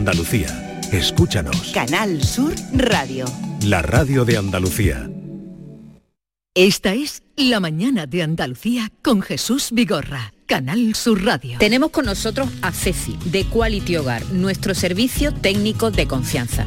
Andalucía. Escúchanos. Canal Sur Radio. La radio de Andalucía. Esta es La mañana de Andalucía con Jesús Vigorra. Canal Sur Radio. Tenemos con nosotros a Ceci, de Quality Hogar, nuestro servicio técnico de confianza.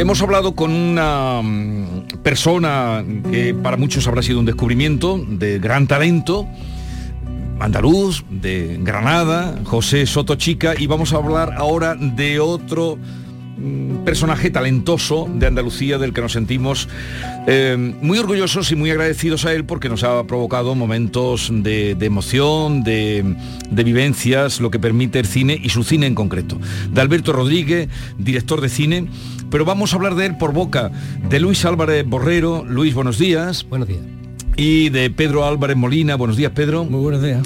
Hemos hablado con una mm, persona que para muchos habrá sido un descubrimiento de gran talento, andaluz, de Granada, José Soto Chica, y vamos a hablar ahora de otro personaje talentoso de Andalucía del que nos sentimos eh, muy orgullosos y muy agradecidos a él porque nos ha provocado momentos de, de emoción, de, de vivencias, lo que permite el cine y su cine en concreto. De Alberto Rodríguez, director de cine, pero vamos a hablar de él por boca de Luis Álvarez Borrero. Luis, buenos días. Buenos días. Y de Pedro Álvarez Molina. Buenos días, Pedro. Muy buenos días.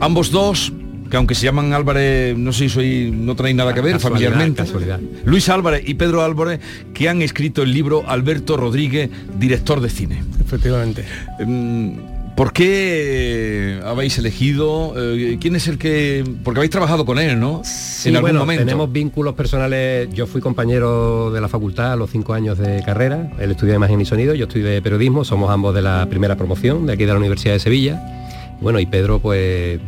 Ambos dos que aunque se llaman Álvarez, no sé si soy, no traen nada que ver Casualidad, familiarmente. casualidad. Luis Álvarez y Pedro Álvarez, que han escrito el libro Alberto Rodríguez, director de cine. Efectivamente. Mm, ¿Por qué habéis elegido? eh, ¿Quién es el que...? Porque habéis trabajado con él, ¿no? Sí, en algún bueno, momento. tenemos vínculos personales. Yo fui compañero de la facultad a los cinco años de carrera. Él estudió imagen y sonido, yo estudié periodismo. Somos ambos de la primera promoción de aquí de la Universidad de Sevilla. Bueno, y Pedro, pues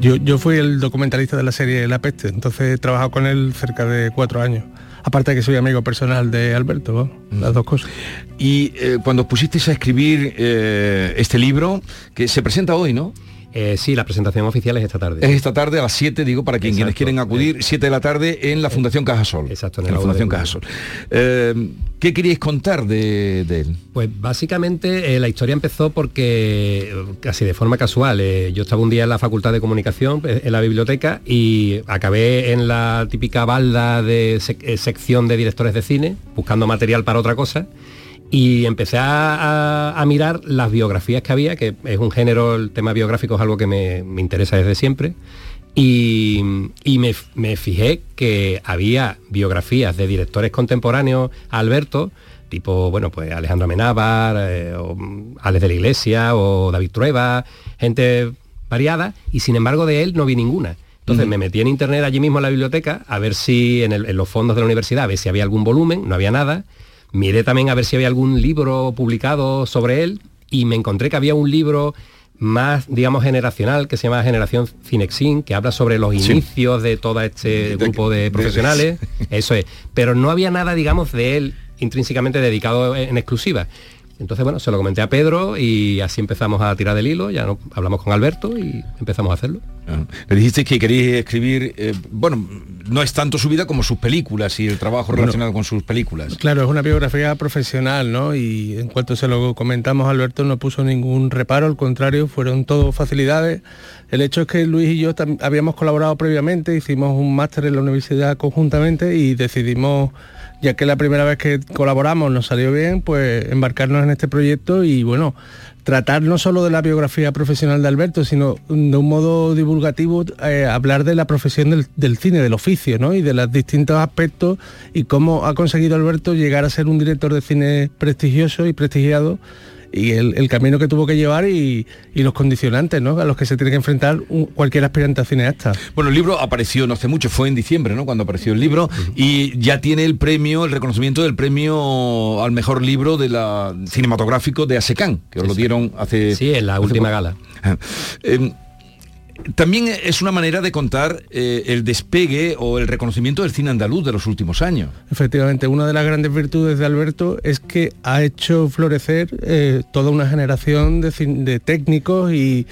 Yo, yo fui el documentalista de la serie La Peste, entonces he trabajado con él cerca de cuatro años. Aparte de que soy amigo personal de Alberto, vamos, las dos cosas. Y eh, cuando pusisteis a escribir eh, este libro, que se presenta hoy, ¿no? Eh, sí, la presentación oficial es esta tarde. Es esta tarde a las 7, digo, para quien, quienes quieren acudir, 7 de la tarde en la Fundación Cajasol. Exacto, en, la Fundación Cajasol. Eh, ¿Qué queríais contar de, él? Pues básicamente eh, la historia empezó porque, casi de forma casual, yo estaba un día en la Facultad de Comunicación, en la biblioteca, y acabé en la típica balda de sección de directores de cine, buscando material para otra cosa y empecé a, mirar las biografías que había, que es un género, el tema biográfico es algo que me, interesa desde siempre, y, me, fijé que había biografías de directores contemporáneos a Alberto, tipo, bueno, pues Alejandro Amenábar, eh, o Alex de la Iglesia, o David Trueba, gente variada, y sin embargo de él no vi ninguna. Entonces me metí en internet allí mismo en la biblioteca a ver si en, en, los fondos de la universidad, a ver si había algún volumen, no había nada, Miré también a ver si había algún libro publicado sobre él y me encontré que había un libro más, digamos, generacional, que se llama Generación Cinexin, que habla sobre los inicios de todo este grupo de profesionales. Eso es. Pero no había nada, digamos, de él intrínsecamente dedicado en exclusiva. Entonces, bueno, se lo comenté a Pedro y así empezamos a tirar del hilo, ya no, hablamos con Alberto y empezamos a hacerlo. Le dijiste que queréis escribir, eh, bueno, no es tanto su vida como sus películas y el trabajo relacionado con sus películas. Claro, es una biografía profesional, ¿no? Y en cuanto se lo comentamos, Alberto no puso ningún reparo, al contrario, fueron todo facilidades. El hecho es que Luis y yo habíamos colaborado previamente, hicimos un máster en la universidad conjuntamente y decidimos ya que la primera vez que colaboramos nos salió bien, pues embarcarnos en este proyecto y bueno, tratar no solo de la biografía profesional de Alberto, sino de un modo divulgativo, eh, hablar de la profesión del, cine, del oficio, ¿no? Y de los distintos aspectos y cómo ha conseguido Alberto llegar a ser un director de cine prestigioso y prestigiado y el, camino que tuvo que llevar y, los condicionantes ¿no? a los que se tiene que enfrentar cualquier aspirante a cineasta. Bueno, el libro apareció no hace mucho, fue en diciembre, ¿no? Cuando apareció el libro y ya tiene el premio, el reconocimiento del premio al mejor libro de la cinematográfico de ASECAN, que os lo dieron hace... Sí, en la última gala. Em, también es una manera de contar eh, el despegue o el reconocimiento del cine andaluz de los últimos años. Efectivamente, una de las grandes virtudes de Alberto es que ha hecho florecer eh, toda una generación de, técnicos y,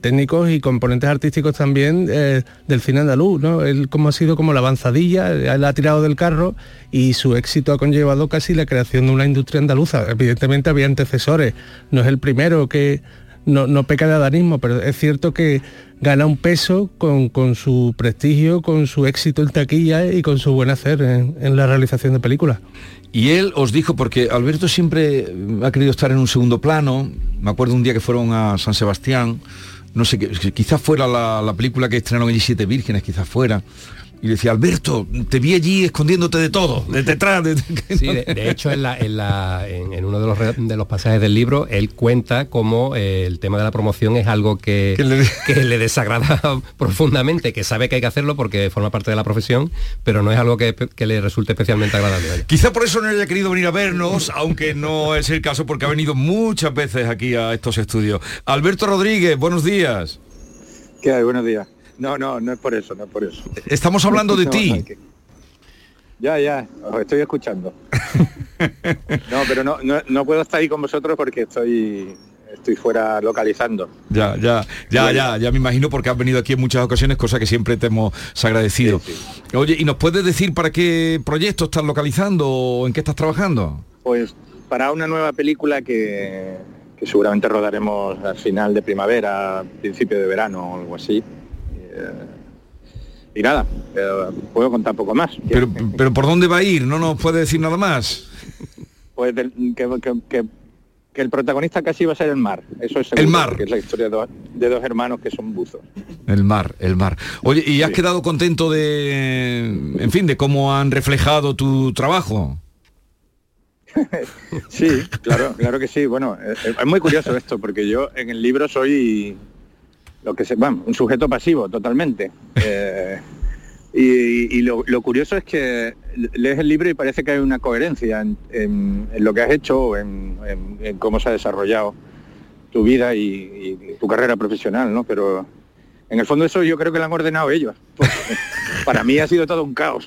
técnicos y componentes artísticos también eh, del cine andaluz. ¿no? Él como ha sido como la avanzadilla, él ha tirado del carro y su éxito ha conllevado casi la creación de una industria andaluza. Evidentemente había antecesores, no es el primero que no, peca de adanismo, pero es cierto que gana un peso con, su prestigio, con su éxito en taquilla y con su buen hacer en, la realización de películas. Y él os dijo, porque Alberto siempre ha querido estar en un segundo plano, me acuerdo un día que fueron a San Sebastián, no sé, quizás fuera la, la película que estrenaron allí Siete Vírgenes, quizás fuera, y decía, Alberto, te vi allí escondiéndote de todo, de detrás. De... Sí, de, hecho en, en, uno de los, de los, pasajes del libro, él cuenta cómo eh, el tema de la promoción es algo que, le... desagrada profundamente, que sabe que hay que hacerlo porque forma parte de la profesión, pero no es algo que, le resulte especialmente agradable. Quizá por eso no haya querido venir a vernos, aunque no es el caso porque ha venido muchas veces aquí a estos estudios. Alberto Rodríguez, buenos días. ¿Qué hay? Buenos días. No, no, no es por eso, no es por eso. Estamos hablando de ti. Ya, ya, os estoy escuchando. no, pero no, no, puedo estar ahí con vosotros porque estoy estoy fuera localizando. Ya, ya, ya, ya, ya me imagino porque has venido aquí en muchas ocasiones, cosa que siempre te hemos agradecido. Oye, ¿y nos puedes decir para qué proyecto estás localizando o en qué estás trabajando? Pues para una nueva película que, que seguramente rodaremos al final de primavera, principio de verano o algo así. Eh, y nada, puedo contar poco más. Pero, pero ¿por dónde va a ir? ¿No nos puede decir nada más? Pues que, el protagonista casi va a ser el mar. Eso es el mar. Que es la historia de dos, hermanos que son buzos. El mar, el mar. Oye, ¿y has quedado contento de, en fin, de cómo han reflejado tu trabajo? sí, claro, claro que sí. Bueno, es muy curioso esto, porque yo en el libro soy lo que se, bueno, un sujeto pasivo totalmente. Eh, y, lo, curioso es que lees el libro y parece que hay una coherencia en, lo que has hecho, en, en, cómo se ha desarrollado tu vida y, tu carrera profesional, ¿no? Pero en el fondo eso yo creo que lo han ordenado ellos. Para mí ha sido todo un caos.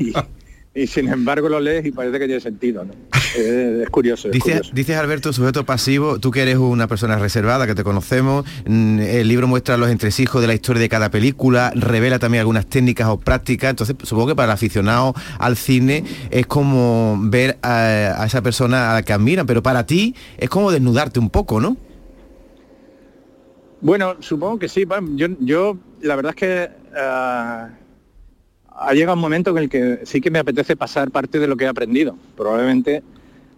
y sin embargo lo lees y parece que tiene sentido. ¿no? Es, curioso. es curioso. dices Alberto, sujeto pasivo, tú que eres una persona reservada, que te conocemos, mm, el libro muestra los entresijos de la historia de cada película, revela también algunas técnicas o prácticas, entonces supongo que para el aficionado al cine es como ver a, a esa persona a la que admiran, pero para ti es como desnudarte un poco, ¿no? Bueno, supongo que sí. Yo, yo la verdad es que ah, ha llegado un momento en el que sí que me apetece pasar parte de lo que he aprendido, probablemente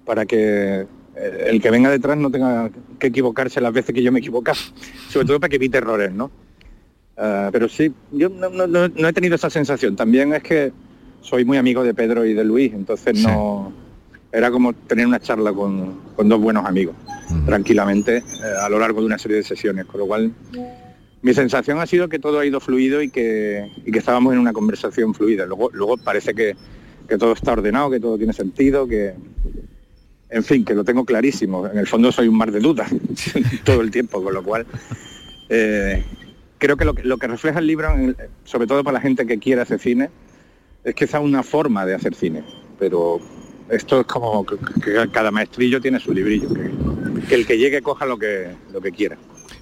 para que eh, el que venga detrás no tenga que equivocarse las veces que yo me he equivocado, sobre todo para que evite errores, ¿no? Ah, pero sí, yo no, no- no- no he tenido esa sensación. También es que soy muy amigo de Pedro y de Luis, entonces no era como tener una charla con, con dos buenos amigos, tranquilamente, eh, a lo largo de una serie de sesiones, con lo cual mi sensación ha sido que todo ha ido fluido y que, que estábamos en una conversación fluida. Luego, luego parece que, que todo está ordenado, que todo tiene sentido, que, en fin, que lo tengo clarísimo. En el fondo soy un mar de dudas todo el tiempo, con lo cual eh, creo que lo, que lo que refleja el libro, sobre todo para la gente que quiere hacer cine, es que esa es una forma de hacer cine, pero esto es como que cada maestrillo tiene su librillo, que, que el que llegue coja lo que, lo que quiera.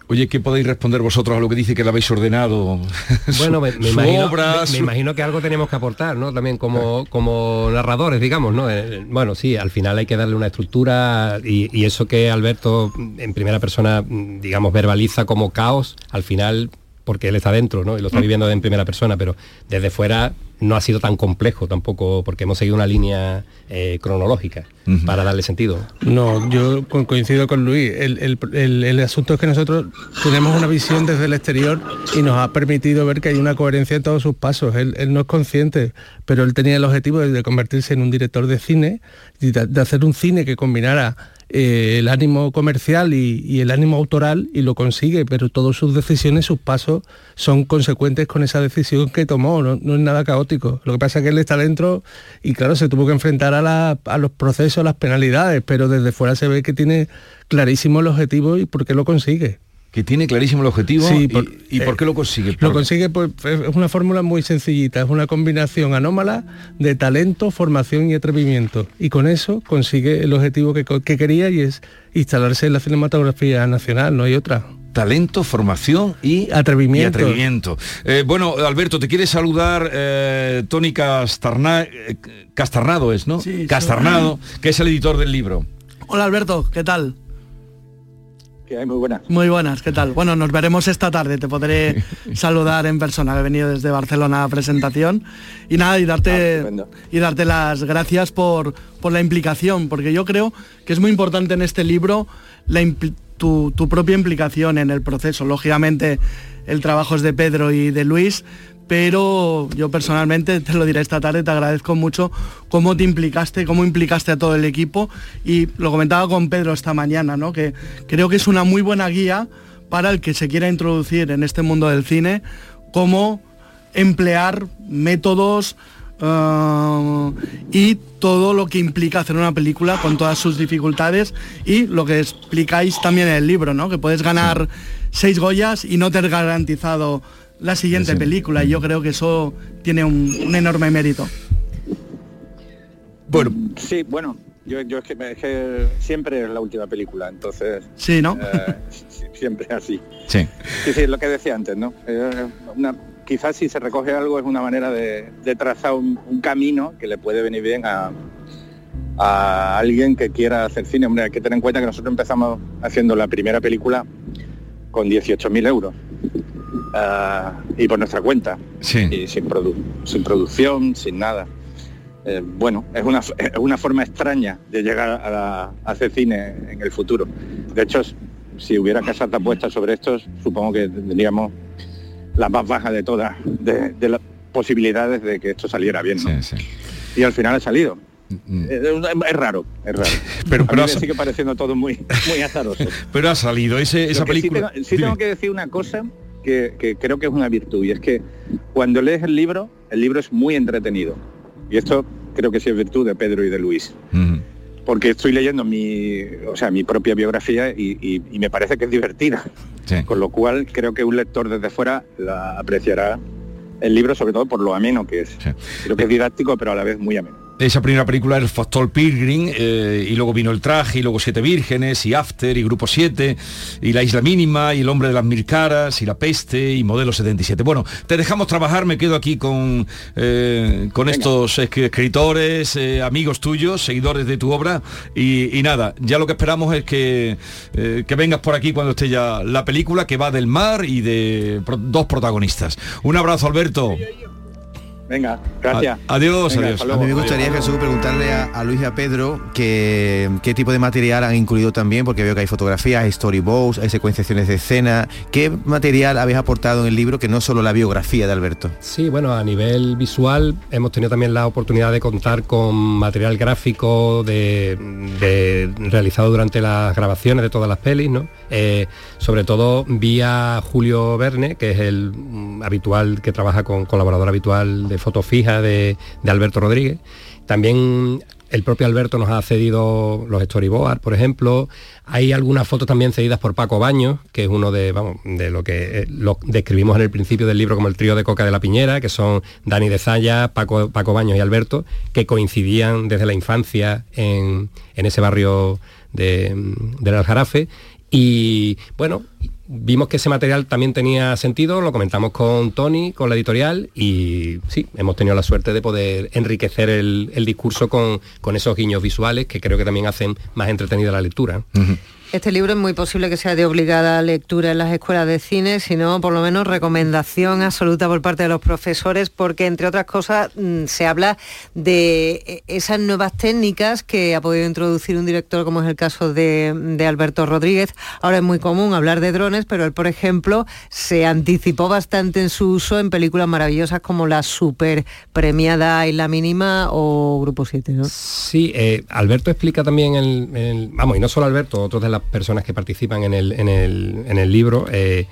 Oye, ¿qué podéis responder vosotros a lo que dice que le habéis ordenado? Bueno, me, imagino, obra, me- me su- imagino que algo tenemos que aportar, ¿no? También como, como narradores, digamos, ¿no? Eh, Bueno, sí, al final hay que darle una estructura y, y eso que Alberto en primera persona, mm, digamos, verbaliza como caos, al final, porque él está dentro, ¿no? Y lo está viviendo en primera persona, pero desde fuera no ha sido tan complejo tampoco, porque hemos seguido una línea eh, cronológica para darle sentido. No, yo co- coincido con Luis. El, el- el- el asunto es que nosotros tenemos una visión desde el exterior y nos ha permitido ver que hay una coherencia en todos sus pasos. Él, él no es consciente, pero él tenía el objetivo de, convertirse en un director de cine y de, de hacer un cine que combinara eh, el ánimo comercial y, el ánimo autoral y lo consigue, pero todas sus decisiones, sus pasos son consecuentes con esa decisión que tomó, no, no es nada caótico. Lo que pasa es que él está dentro y claro, se tuvo que enfrentar a, la- a los procesos, a las penalidades, pero desde fuera se ve que tiene clarísimo el objetivo y por qué lo consigue. Que tiene clarísimo el objetivo Sí, y, por- y por qué lo consigue. Lo Por- consigue, pues, es una fórmula muy sencillita, es una combinación anómala de talento, formación y atrevimiento. Y con eso consigue el objetivo que, quería y es instalarse en la cinematografía nacional, no hay otra. Talento, formación y atrevimiento. Y atrevimiento. Eh, bueno, Alberto, te quiere saludar eh, Tony Castarna- eh, Castarnado, es, ¿no? Sí, Castarnado, que es el editor del libro. Hola Alberto, ¿qué tal? Muy buenas. Muy buenas, ¿qué tal? Bueno, nos veremos esta tarde, te podré saludar en persona, he venido desde Barcelona a presentación y nada, y darte, y darte las gracias por, por la implicación, porque yo creo que es muy importante en este libro la tu, tu propia implicación en el proceso. Lógicamente el trabajo es de Pedro y de Luis, pero yo personalmente, te lo diré esta tarde, te agradezco mucho cómo te implicaste, cómo implicaste a todo el equipo y lo comentaba con Pedro esta mañana, ¿no? que creo que es una muy buena guía para el que se quiera introducir en este mundo del cine, cómo emplear métodos eh, y todo lo que implica hacer una película con todas sus dificultades y lo que explicáis también en el libro, ¿no? que puedes ganar seis Goyas y no te garantizado la siguiente película y yo creo que eso tiene un, un enorme mérito. Bueno. Sí, bueno, yo, yo es, que, es que siempre es la última película, entonces... Sí, ¿no? eh, siempre es así. Sí. Sí, sí, lo que decía antes, ¿no? Eh, una- quizás si se recoge algo es una manera de, de trazar un, un camino que le puede venir bien a, a alguien que quiera hacer cine. Hombre, hay que tener en cuenta que nosotros empezamos haciendo la primera película con 18.000 euros. Ah, y por nuestra cuenta. Y sin, produ- sin producción, sin nada. Eh, bueno, es una, es una forma extraña de llegar a, la- a hacer cine en el futuro. De hecho, si hubiera casas apuestas sobre estos, supongo que tendríamos la más baja de todas, de, de las posibilidades de que esto saliera bien. ¿no? Y al final ha salido. Eh, Es, es raro, es raro. Mm. Pero- a pero mí ha me sigue pareciendo todo muy, muy azaroso. Pero ha salido ese, esa sí película. tengo- Sí, Dime. tengo que decir una cosa que, que creo que es una virtud, y es que cuando lees el libro, el libro es muy entretenido. Y esto creo que sí es virtud de Pedro y de Luis. Porque estoy leyendo mi, o sea, mi propia biografía y, y- y me parece que es divertida. Con lo cual creo que un lector desde fuera la apreciará el libro, sobre todo por lo ameno que es. Creo que es didáctico, pero a la vez muy ameno. Esa primera película el Factor Pilgrim eh, y luego vino El Traje y luego Siete Vírgenes y After y Grupo 7 y La Isla Mínima y El Hombre de las Mil Caras y La Peste y Modelo 77. Bueno, te dejamos trabajar, me quedo aquí con, eh, con estos escritores, eh, amigos tuyos, seguidores de tu obra y, y, nada, ya lo que esperamos es que, que vengas por aquí cuando esté ya la película que va del mar y de dos protagonistas. Un abrazo Alberto. Venga, gracias. adiós, adiós. A mí me gustaría, Jesús, preguntarle a, Luis y a Pedro que, qué tipo de material han incluido también, porque veo que hay fotografías, hay storyboards, hay secuenciaciones de escena. ¿Qué material habéis aportado en el libro que no solo la biografía de Alberto? Sí, bueno, a nivel visual hemos tenido también la oportunidad de contar con material gráfico de, realizado durante las grabaciones de todas las pelis, ¿no? Eh, sobre todo vía Julio Verne, que es el mm, habitual que trabaja con colaborador habitual de foto fija de, Alberto Rodríguez. También el propio Alberto nos ha cedido los storyboards, por ejemplo. Hay algunas fotos también cedidas por Paco Baños, que es uno de, vamos, de lo que eh, lo describimos en el principio del libro como el trío de Coca de la Piñera, que son Dani de Zaya, Paco, Paco Baños y Alberto, que coincidían desde la infancia en, ese barrio de, del Aljarafe. Y bueno, vimos que ese material también tenía sentido, lo comentamos con Tony, con la editorial, y sí, hemos tenido la suerte de poder enriquecer el, discurso con, con, esos guiños visuales que creo que también hacen más entretenida la lectura. Este libro es muy posible que sea de obligada lectura en las escuelas de cine, sino por lo menos recomendación absoluta por parte de los profesores, porque entre otras cosas mm, se habla de eh, esas nuevas técnicas que ha podido introducir un director, como es el caso de, Alberto Rodríguez. Ahora es muy común hablar de drones, pero él, por ejemplo, se anticipó bastante en su uso en películas maravillosas como la super premiada y la mínima o Grupo 7, ¿no? Sí, eh, Alberto explica también, el, vamos, y no solo Alberto, otros de las personas que participan en el, en el, en el libro, eh,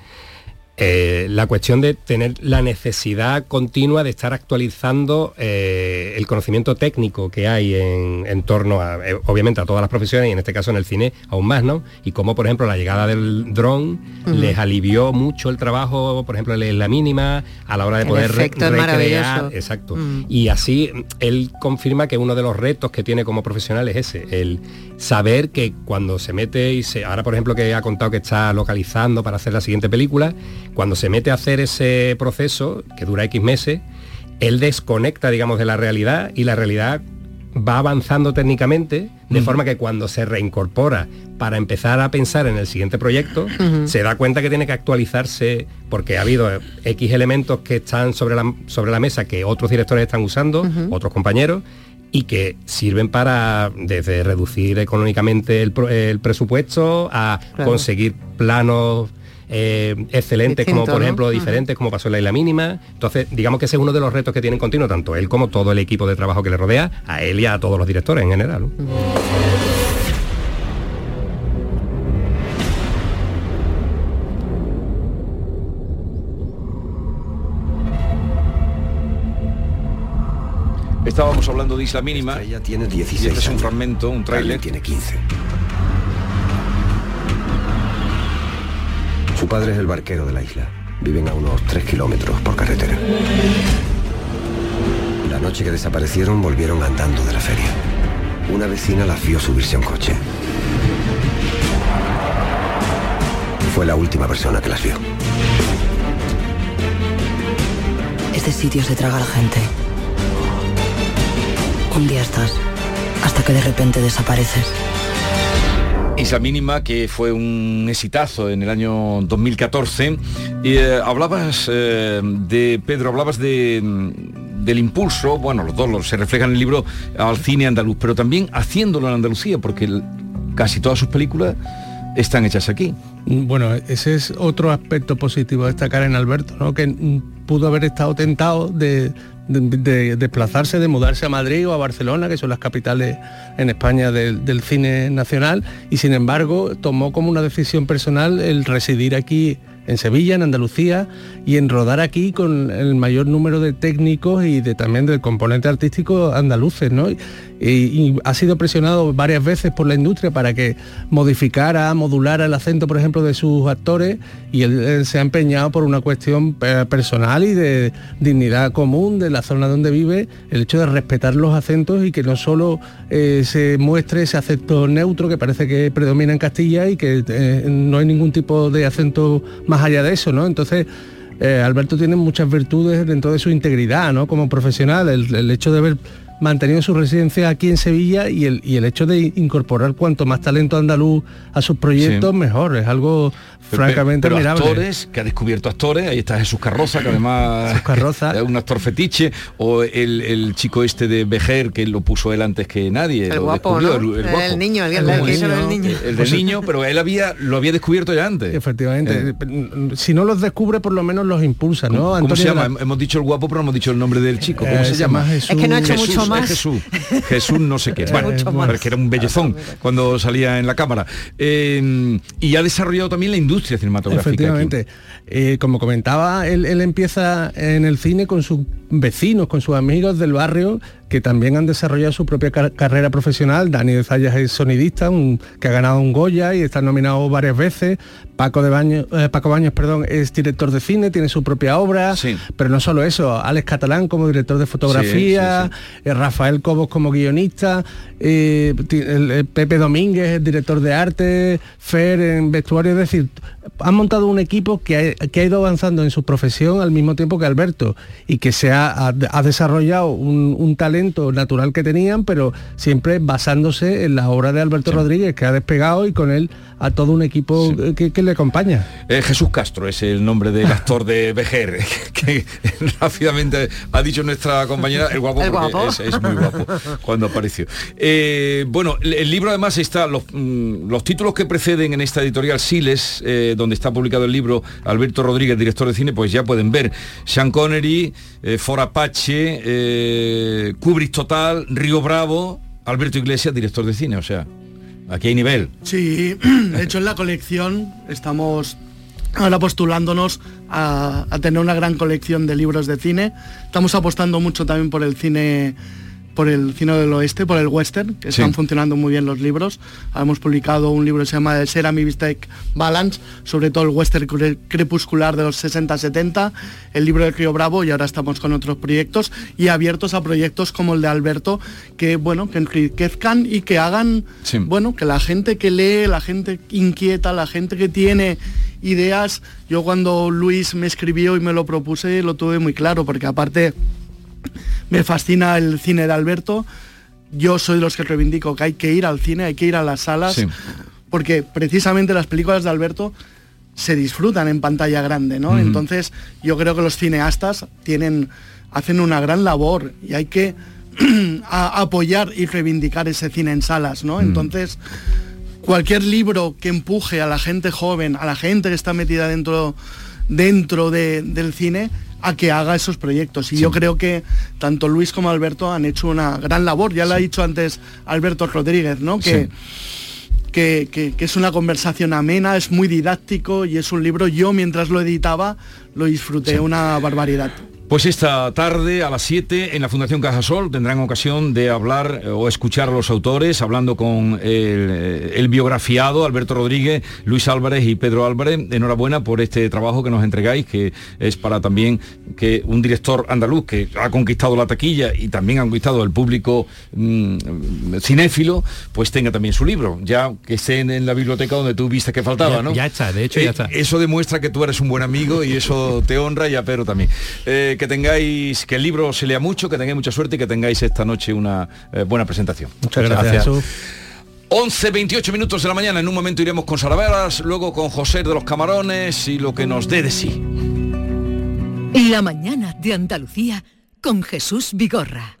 eh, la cuestión de tener la necesidad continua de estar actualizando eh, el conocimiento técnico que hay en, torno a, eh, obviamente, a todas las profesiones y en este caso en el cine aún más, ¿no? Y como, por ejemplo, la llegada del dron les alivió mucho el trabajo, por ejemplo, la mínima a la hora de poder recrear. Exacto. Y así él confirma que uno de los retos que tiene como profesional es ese, el saber que cuando se mete y se. Ahora, por ejemplo, que ha contado que está localizando para hacer la siguiente película cuando se mete a hacer ese proceso, que dura X meses, él desconecta, digamos, de la realidad y la realidad va avanzando técnicamente, de forma que cuando se reincorpora para empezar a pensar en el siguiente proyecto, se da cuenta que tiene que actualizarse porque ha habido X elementos que están sobre la, sobre la mesa que otros directores están usando, otros compañeros, y que sirven para desde reducir económicamente el, presupuesto a conseguir planos eh, excelentes como por ejemplo diferentes como pasó en la isla mínima. Entonces, digamos que ese es uno de los retos que tienen continuo, tanto él como todo el equipo de trabajo que le rodea, a él y a todos los directores en general. Estábamos hablando de Isla Mínima. Ella tiene 16 y este es un fragmento, un tráiler. Tiene 15. Su padre es el barquero de la isla. Viven a unos 3 kilómetros por carretera. La noche que desaparecieron volvieron andando de la feria. Una vecina las vio subirse a un coche. Fue la última persona que las vio. Este sitio se traga a la gente. Un día estás, hasta que de repente desapareces. Isla Mínima, que fue un exitazo en el año 2014. Y, eh, hablabas eh, de, Pedro, hablabas de, del impulso, bueno, los dos se reflejan en el libro al cine andaluz, pero también haciéndolo en Andalucía, porque casi todas sus películas están hechas aquí. Bueno, ese es otro aspecto positivo a destacar en Alberto, ¿no? que pudo haber estado tentado de, desplazarse, de mudarse a Madrid o a Barcelona, que son las capitales en España del cine nacional, y sin embargo tomó como una decisión personal el residir aquí en Sevilla, en Andalucía, y en rodar aquí con el mayor número de técnicos y de, también del componente artístico andaluces, ¿no? Y, ha sido presionado varias veces por la industria para que modificara, modulara el acento, por ejemplo, de sus actores y él, se ha empeñado por una cuestión eh, personal y de dignidad común de la zona donde vive, el hecho de respetar los acentos y que no solo eh, se muestre ese acento neutro que parece que predomina en Castilla y que eh, no hay ningún tipo de acento más allá de eso, ¿no? Entonces, Alberto tiene muchas virtudes dentro de su integridad, ¿no? Como profesional, el, el hecho de ver mantenido su residencia aquí en Sevilla y el, y el hecho de incorporar cuanto más talento andaluz a sus proyectos, mejor. Es algo francamente pero, admirable. actores, que ha descubierto actores, ahí está Jesús Carroza, que además es un actor fetiche, o el, chico este de Bejer, que lo puso él antes que nadie. El guapo, el, niño, el, niño, el del niño, pero él había lo había descubierto ya antes. Efectivamente. Eh. Si no los descubre, por lo menos los impulsa, ¿no? ¿Cómo, se llama? Hemos dicho el guapo, pero no hemos dicho el nombre del chico. ¿Cómo se, llama? Es que no ha hecho mucho Jesús. Jesús no sé qué. Bueno, que era un bellezón cuando salía en la cámara. Eh, y ha desarrollado también la industria Efectivamente. Eh, como comentaba, él, empieza en el cine con sus vecinos, con sus amigos del barrio, que también han desarrollado su propia carrera profesional. Dani de Zayas es sonidista, que ha ganado un Goya y está nominado varias veces. Paco, de Baño, eh, Paco Baños perdón, es director de cine, tiene su propia obra, pero no solo eso, Alex Catalán como director de fotografía, eh, Rafael Cobos como guionista, Pepe Domínguez es director de arte, Fer en vestuario, es decir, han montado un equipo que ha, que ha, ido avanzando en su profesión al mismo tiempo que Alberto y que se ha, desarrollado un, talento natural que tenían, pero siempre basándose en la obra de Alberto Rodríguez, que ha despegado y con él a todo un equipo que, le acompaña. Eh, Jesús Castro es el nombre del actor de Bejer, que, rápidamente ha dicho nuestra compañera, el guapo, Es, muy guapo cuando apareció. Eh, bueno, el, libro además está, los, mm, los, títulos que preceden en esta editorial Siles, eh, donde está publicado el libro Alberto Rodríguez, director de cine, pues ya pueden ver Sean Connery, For Apache, Kubrick Total, Río Bravo, Alberto Iglesias, director de cine, o sea, Aquí hay nivel. Sí, de hecho en la colección estamos ahora postulándonos a, tener una gran colección de libros de cine. Estamos apostando mucho también por el cine por el cine del oeste, por el western, que están funcionando muy bien los libros. Hemos publicado un libro que se llama Sera Mi Mistake Balance, sobre todo el western crepuscular de los 60-70, el libro de Río Bravo y ahora estamos con otros proyectos y abiertos a proyectos como el de Alberto, que bueno, que enriquezcan y que hagan, bueno, que la gente que lee, la gente inquieta, la gente que tiene ideas, yo cuando Luis me escribió y me lo propuse lo tuve muy claro, porque aparte me fascina el cine de Alberto. Yo soy de los que reivindico que hay que ir al cine, hay que ir a las salas, porque precisamente las películas de Alberto se disfrutan en pantalla grande, ¿no? Entonces, yo creo que los cineastas tienen, hacen una gran labor y hay que apoyar y reivindicar ese cine en salas, ¿no? Entonces, cualquier libro que empuje a la gente joven, a la gente que está metida dentro, dentro del cine, a que haga esos proyectos. Y yo creo que tanto Luis como Alberto han hecho una gran labor. Ya lo ha dicho antes Alberto Rodríguez, ¿no? Que, que, que, es una conversación amena, es muy didáctico y es un libro, yo mientras lo editaba lo disfruté una barbaridad. Pues esta tarde a las 7 en la Fundación Cajasol tendrán ocasión de hablar eh, o escuchar a los autores, hablando con eh, el, biografiado Alberto Rodríguez, Luis Álvarez y Pedro Álvarez. Enhorabuena por este trabajo que nos entregáis, que es para también que un director andaluz que ha conquistado la taquilla y también ha conquistado el público mm, cinéfilo, pues tenga también su libro, ya que esté en, la biblioteca donde tú viste que faltaba, ¿no? Ya está, de hecho ya eh, está. Eso demuestra que tú eres un buen amigo y eso te honra y a Pedro también que tengáis, que el libro se lea mucho, que tengáis mucha suerte y que tengáis esta noche una eh, buena presentación. Muchas gracias. 11, 28 minutos de la mañana, en un momento iremos con Salaveras, luego con José de los Camarones y lo que nos dé de sí. La mañana de Andalucía con Jesús Vigorra.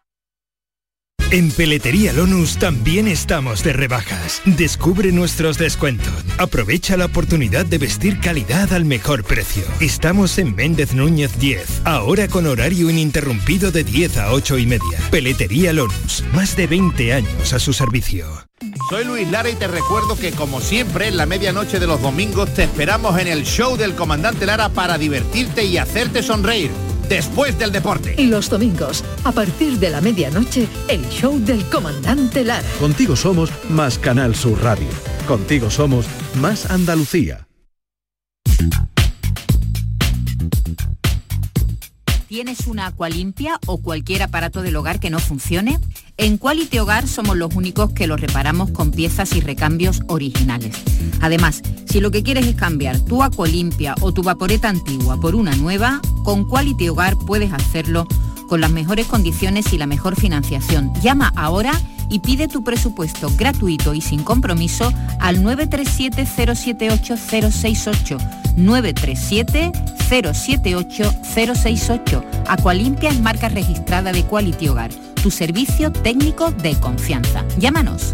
En Peletería Lonus también estamos de rebajas. Descubre nuestros descuentos. Aprovecha la oportunidad de vestir calidad al mejor precio. Estamos en Méndez Núñez 10, ahora con horario ininterrumpido de 10 a 8 y media. Peletería Lonus, más de 20 años a su servicio. Soy Luis Lara y te recuerdo que como siempre en la medianoche de los domingos te esperamos en el show del comandante Lara para divertirte y hacerte sonreír después del deporte. Y los domingos, a partir de la medianoche, el show del comandante Lara. Contigo somos más Canal Sur Radio. Contigo somos más Andalucía. ¿Tienes una acualimpia o cualquier aparato del hogar que no funcione? En Quality Hogar somos los únicos que lo reparamos con piezas y recambios originales. Además, si lo que quieres es cambiar tu acualimpia o tu vaporeta antigua por una nueva, con Quality Hogar puedes hacerlo con las mejores condiciones y la mejor financiación. Llama ahora y pide tu presupuesto gratuito y sin compromiso al 937-078-068. 937-078-068. Acualimpia es marca registrada de Quality Hogar, tu servicio técnico de confianza. Llámanos.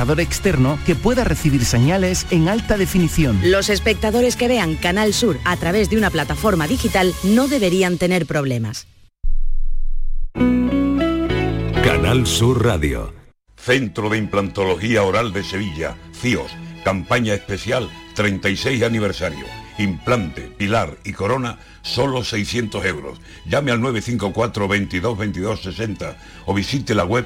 externo que pueda recibir señales en alta definición. Los espectadores que vean Canal Sur a través de una plataforma digital no deberían tener problemas. Canal Sur Radio. Centro de Implantología Oral de Sevilla, CIOS, campaña especial 36 aniversario. Implante, pilar y corona, solo 600 euros. Llame al 954 22 22 60 o visite la web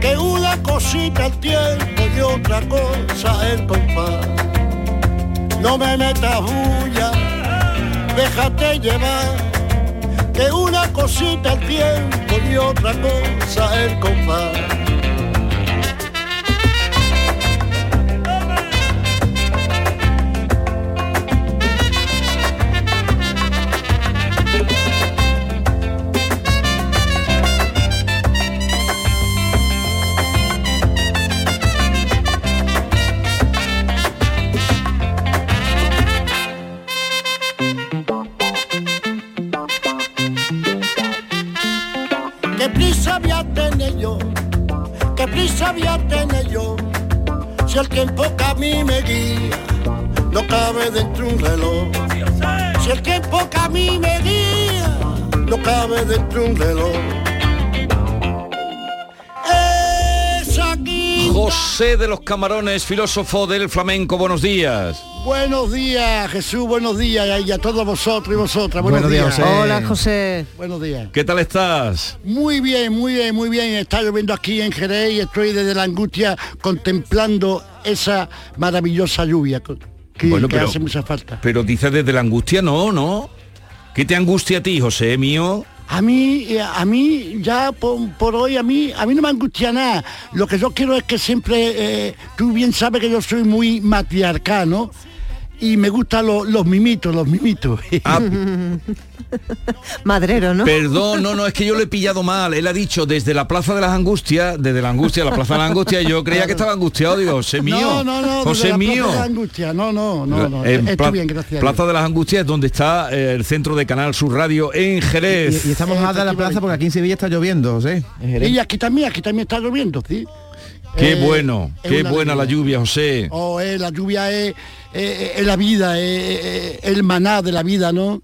que una cosita el tiempo y otra cosa el compás. No me metas bulla, déjate llevar, que una cosita el tiempo y otra cosa el compás. Dentro un reloj. José de los Camarones, filósofo del flamenco, buenos días. Buenos días, Jesús, buenos días y a todos vosotros y vosotras. Buenos, Buenos días, días. José. Hola, José. Buenos días. ¿Qué tal estás? Muy bien, muy bien, muy bien. Está lloviendo aquí en Jerez y estoy desde la angustia contemplando esa maravillosa lluvia que, Bueno, que pero- hace mucha falta. Pero dices desde la angustia, no, no. ¿Qué te angustia a ti, José mío? A mí, eh, a mí, ya por, hoy, a mí, a mí no me angustia nada. Lo que yo quiero es que siempre, eh, tú bien sabes que yo soy muy matriarcano y me gustan los, los mimitos, los mimitos. Madrero, ¿no? Perdón, no, no, es que yo lo he pillado mal. Él ha dicho desde la Plaza de las Angustias, desde la angustia la Plaza de las Angustias, yo creía que estaba angustiado, digo, José mío. No, no, no, desde José la mío. Plaza de la angustia. No, no, no, no. En Estoy Pla- bien, gracias. Plaza de las Angustias, donde está eh, el centro de Canal Sur Radio en Jerez. Y, y estamos a de la plaza porque aquí en Sevilla está lloviendo, José. Y aquí también, aquí también está lloviendo, ¿sí? Qué Eh, bueno, qué buena la lluvia, José. Oh, eh, la lluvia es, eh, es la vida, es, es el maná de la vida, ¿no?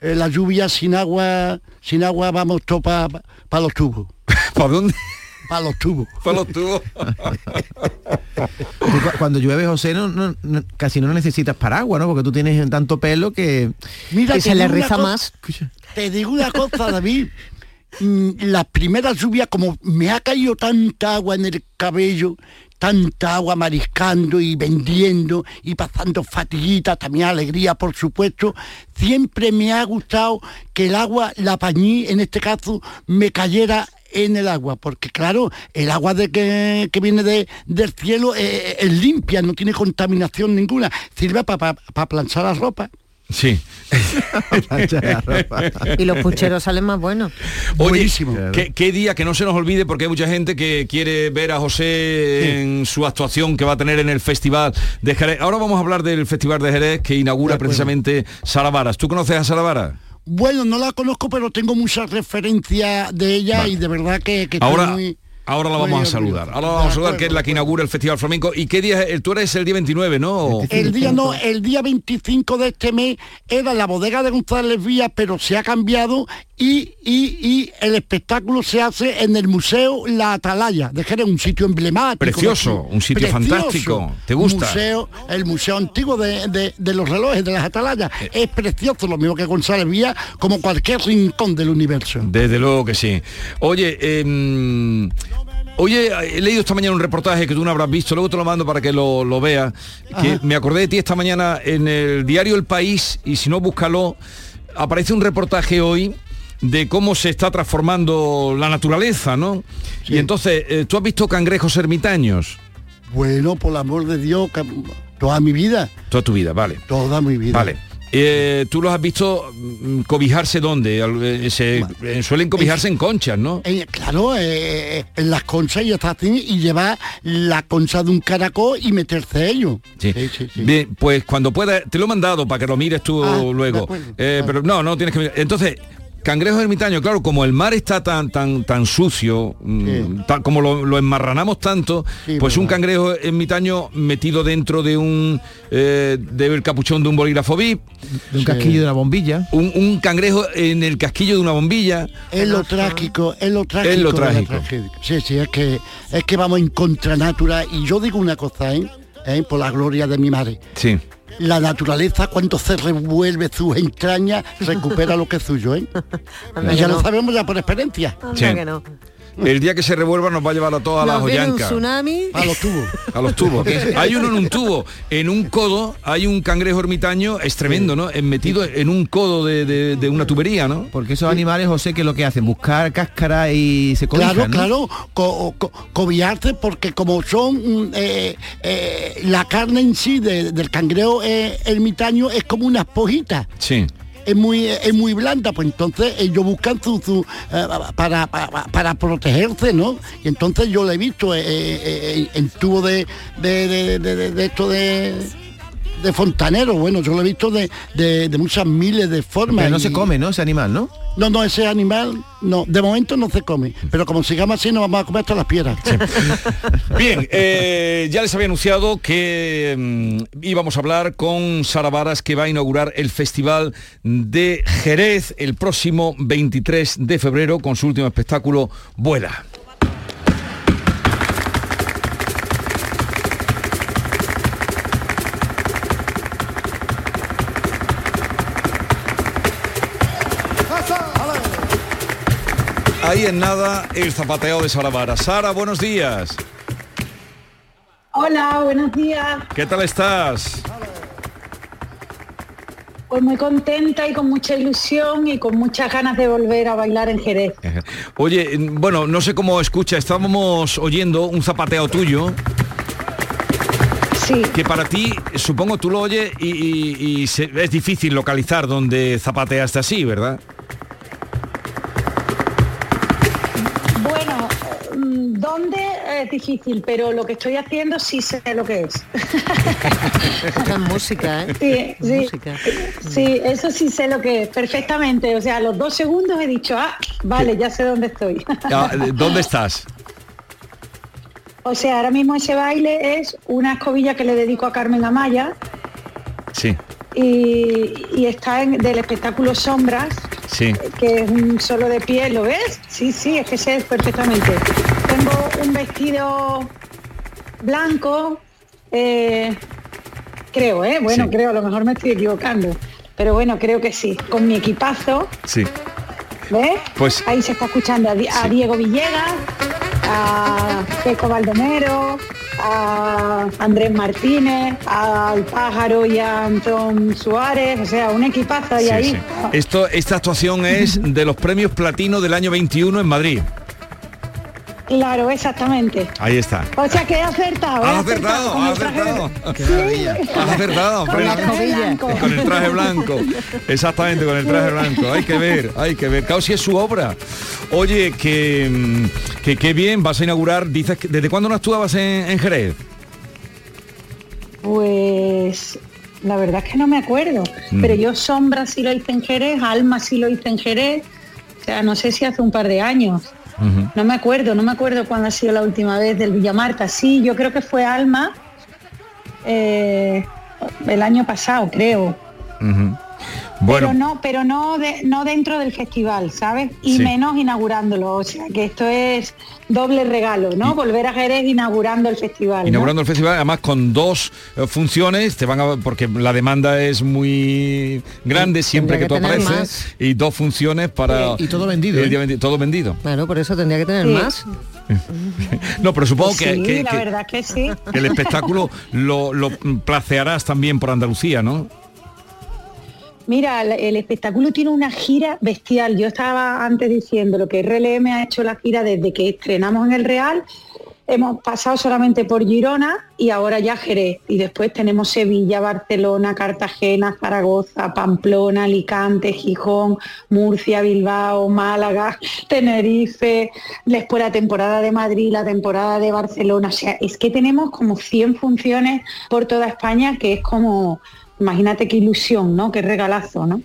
Eh, la lluvia sin agua, sin agua vamos todos para los tubos. ¿Para dónde? Para los tubos. Para los tubos. Cuando llueve, José, no, no- no- casi no necesitas paraguas, ¿no? Porque tú tienes tanto pelo que... Mira, Que se le co- más. Te digo una cosa, David. Mm, La primera lluvia, como me ha caído tanta agua en el cabello, tanta agua mariscando y vendiendo y pasando fatiguitas, también alegría, por supuesto, siempre me ha gustado que el agua, la pañí, en este caso, me cayera en el agua, porque claro, el agua de que, que viene de- del cielo eh, es limpia, no tiene contaminación ninguna, sirve para planchar la ropa. Sí. Y los pucheros salen más buenos. Oye, ¿qué, qué día que no se nos olvide porque hay mucha gente que quiere ver a José en su actuación que va a tener en el Festival de Jerez. Ahora vamos a hablar del Festival de Jerez que inaugura precisamente Sara Varas. ¿Tú conoces a Sara Varas? Bueno, no la conozco, pero tengo muchas referencias de ella y de verdad que, que estoy Ahora, muy... ahora la muy vamos a saludar. Ahora la vamos a saludar, que es la que inaugura el Festival Flamenco. ¿Y qué día es? Tú eres el día 29, ¿no? El día no, el día 25 de este mes era la bodega de González Vía, pero se ha cambiado y, y, y el espectáculo se hace en el Museo La Atalaya, de Jerez, un sitio emblemático. Precioso, un sitio fantástico. ¿Te gusta? Museo, el museo antiguo de, de- de los relojes de las Atalayas. Es precioso, lo mismo que González Vía, como cualquier rincón del universo. Desde luego que sí. Oye, em, oye, he leído esta mañana un reportaje que tú no habrás visto, luego te lo mando para que lo, lo veas, que me acordé de ti esta mañana en el diario El País, y si no, búscalo, aparece un reportaje hoy de cómo se está transformando la naturaleza, ¿no? Y entonces, eh, ¿tú has visto cangrejos ermitaños? Bueno, por el amor de Dios, toda mi vida, Toda tu vida, vale. toda mi vida. Vale. Eh, ¿Tú los has visto mm, cobijarse dónde? Eh, se- eh, suelen cobijarse en conchas, ¿no? Eh, claro, en las conchas y está y llevar la concha de un caracol y meterse ellos. Sí. Bien, pues cuando pueda, te lo he mandado para que lo mires tú Ah, luego. acuerdo. Pero no, no tienes que. Entonces, cangrejo ermitaño, claro, como el mar está tan tan tan sucio, mm, como lo, lo enmarranamos tanto, pues un cangrejo ermitaño metido dentro de un eh, del capuchón de un bolígrafo VIP, De un casquillo de una bombilla. un, un cangrejo en el casquillo de una bombilla. Es lo trágico, es lo trágico. Es lo trágico. Sí, sí, es que es que vamos en contra natura y yo digo una cosa, ¿eh? ¿Eh? Por la gloria de mi madre. Sí. La naturaleza cuando se revuelve sus entrañas recupera lo que es suyo, ¿eh? Y ya lo sabemos ya por experiencia. Anda que no. El día que se revuelva nos va a llevar a todas las Nos Ollanca. tsunami. A los tubos. A los tubos. hay uno en un tubo. En un codo hay un cangrejo ermitaño, es tremendo, ¿no? Es metido en un codo de, de- de una tubería, ¿no? Porque esos animales, José, que lo que hacen, buscar cáscara y se cobijan, Claro, ¿no? claro, co- co- cobiarse porque como son mm, eh, eh, la carne en sí de- del cangrejo eh, ermitaño es como una esponjita. Sí. Es muy, es muy blanda, pues entonces ellos buscan su, su, eh, para, para, para protegerse, ¿no? Y entonces yo lo he visto eh, eh, en, tubo de, de- de- de esto de, de fontanero, bueno, yo lo he visto de, de- de muchas miles de formas. Pero no se come, ¿no? Ese animal, ¿no? No, no, ese animal, no, de momento no se come, pero como sigamos así nos vamos a comer hasta las piedras. Bien, eh, ya les había anunciado que mm, íbamos a hablar con Sara Varas que va a inaugurar el Festival de Jerez el próximo 23 de febrero con su último espectáculo Vuela. Ahí en nada el zapateo de Sara Varas. Sara, buenos días. Hola, buenos días. ¿Qué tal estás? Pues muy contenta y con mucha ilusión y con muchas ganas de volver a bailar en Jerez. Oye, bueno, no sé cómo escucha, estábamos oyendo un zapateo tuyo. Sí. Que para ti, supongo tú lo oyes y, y- y se- es difícil localizar donde zapateaste así, ¿verdad? ¿Dónde? Es difícil, pero lo que estoy haciendo sí sé lo que es. Es música, ¿eh? Sí, sí, Música. sí, eso sí sé lo que es, perfectamente. O sea, a los dos segundos he dicho, ah, vale, ya sé dónde estoy. Ah, ¿Dónde estás? o sea, ahora mismo ese baile es una escobilla que le dedico a Carmen Amaya Sí, y, y está en, del espectáculo Sombras, sí. que es un solo de pie, ¿lo ves? Sí, sí, es que sé perfectamente. Tengo un vestido blanco, eh, creo, ¿eh? Bueno, Sí. creo, a lo mejor me estoy equivocando, pero bueno, creo que sí, con mi equipazo, Sí. ¿ves? Pues- Ahí se está escuchando a Diego Villegas, a Peco Baldomero, a Andrés Martínez, al Pájaro y a Antón Suárez, o sea, un equipazo sí, ahí. sí. Esto, esta actuación es de los premios platino del año 21 en Madrid. Claro, exactamente. Ahí está. O sea que he acertado. Has acertado, con has el traje acertado. Has acertado, Con hombre. el traje blanco. Con el traje blanco. Exactamente, con el traje blanco. Hay que ver, hay que ver. Claro, si es su obra. Oye, que, mm, que qué bien, vas a inaugurar, dices que ¿desde cuándo no actuabas en, en Jerez? Pues la verdad es que no me acuerdo. Mm. Pero yo Sombra sí lo hice en Jerez, Alma sí lo hice en Jerez. O sea, no sé si hace un par de años. No me acuerdo, no me acuerdo cuándo ha sido la última vez del Villamarta. Sí, yo creo que fue Alma eh, el año pasado, creo. Bueno, no, pero no de- no dentro del festival, ¿sabes? Y Sí. menos inaugurándolo. O sea que esto es doble regalo, ¿no? Volver a Jerez inaugurando el festival. ¿no? inaugurando el festival, además con dos eh, funciones, te van a, porque la demanda es muy grande siempre que, tú que tener apareces más. y dos funciones para. Y todo vendido, el ¿eh? día 20 todo vendido. Claro, por eso tendría que tener Sí. más. No, pero supongo Sí, que, que- la que- verdad que sí. que el espectáculo lo, lo placearás también por Andalucía, ¿no? Mira, el, espectáculo tiene una gira bestial. Yo estaba antes diciendo lo que RLM ha hecho la gira desde que estrenamos en el Real. Hemos pasado solamente por Girona y ahora ya Jerez. Y después tenemos Sevilla, Barcelona, Cartagena, Zaragoza, Pamplona, Alicante, Gijón, Murcia, Bilbao, Málaga, Tenerife, después la temporada de Madrid, la temporada de Barcelona. O sea, es que tenemos como 100 funciones por toda España, que es como, imagínate qué ilusión, ¿no? Qué regalazo, ¿no?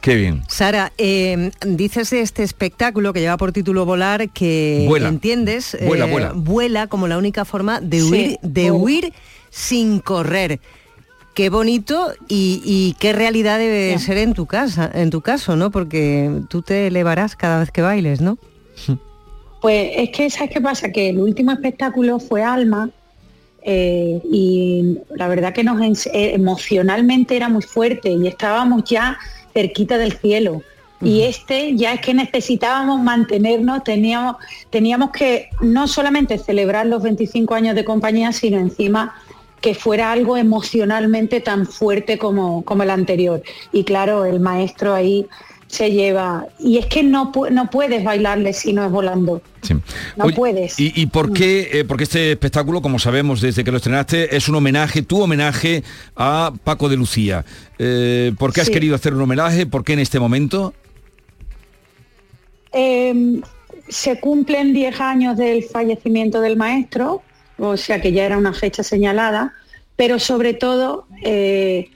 Qué bien. Sara, eh, dices de este espectáculo que lleva por título Volar que Vuela. entiendes eh, Vuela, vuela. vuela como la única forma de Sí, huir, de huir sin correr. Qué bonito y, y qué realidad debe ser en tu casa, en tu caso, ¿no? Porque tú te elevarás cada vez que bailes, ¿no? Pues es que, ¿sabes qué pasa? Que el último espectáculo fue Alma eh, y la verdad que nos eh, emocionalmente era muy fuerte y estábamos ya cerquita del cielo. Y este ya es que necesitábamos mantenernos, teníamos, teníamos que no solamente celebrar los 25 años de compañía, sino encima que fuera algo emocionalmente tan fuerte como, como el anterior. Y claro, el maestro ahí se lleva. Y es que no, no puedes bailarle si no es volando. No puedes. ¿Y, por qué? Eh, porque este espectáculo, como sabemos desde que lo estrenaste, es un homenaje, tu homenaje a Paco de Lucía. Eh, ¿Por qué has querido hacer un homenaje? ¿Por qué en este momento? Em, se cumplen 10 años del fallecimiento del maestro, o sea que ya era una fecha señalada, pero sobre todo eh,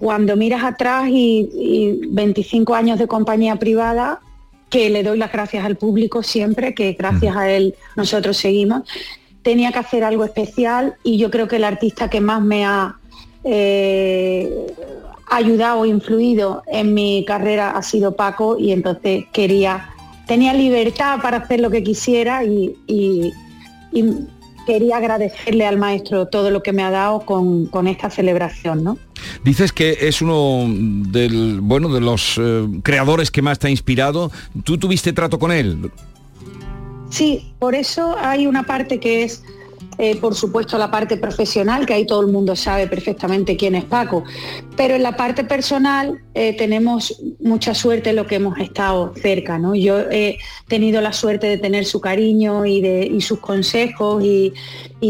cuando miras atrás y, 25 años de compañía privada, que le doy las gracias al público siempre, que gracias a él nosotros seguimos, tenía que hacer algo especial y yo creo que el artista que más me ha eh, ayudado o influido en mi carrera ha sido Paco y entonces quería, tenía libertad para hacer lo que quisiera y quería agradecerle al maestro todo lo que me ha dado con, esta celebración, ¿no? Dices que es uno del, bueno, de los eh, creadores que más te ha inspirado. ¿Tú tuviste trato con él? Sí, por eso hay una parte que es eh, por supuesto la parte profesional, que ahí todo el mundo sabe perfectamente quién es Paco, pero en la parte personal eh, tenemos mucha suerte en lo que hemos estado cerca, ¿no? Yo he tenido la suerte de tener su cariño y, de, sus consejos y,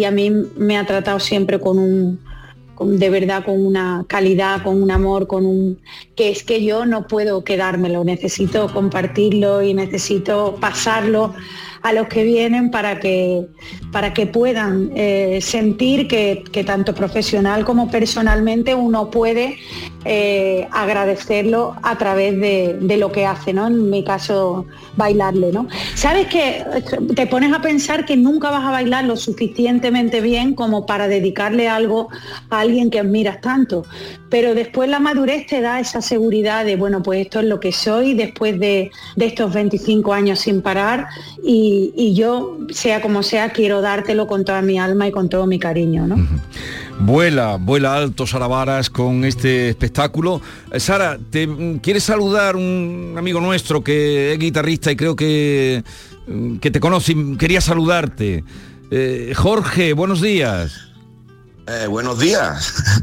a mí me ha tratado siempre con un, de verdad con una calidad, con un amor, con un que es que yo no puedo quedármelo, necesito compartirlo y necesito pasarlo a los que vienen para que, para que puedan eh, sentir que, tanto profesional como personalmente uno puede eh, agradecerlo a través de, lo que hace, ¿no? En mi caso, bailarle, ¿no? Sabes que te pones a pensar que nunca vas a bailar lo suficientemente bien como para dedicarle algo a alguien que admiras tanto. Pero después la madurez te da esa seguridad de, bueno, pues esto es lo que soy después de, estos 25 años sin parar y, yo, sea como sea, quiero dártelo con toda mi alma y con todo mi cariño, ¿no? Vuela, vuela alto Sara Varas con este espectáculo. Eh, Sara, ¿te mm, quieres saludar un amigo nuestro que es guitarrista y creo que, mm, que te conoce y quería saludarte? Eh, Jorge, buenos días. Eh, buenos días.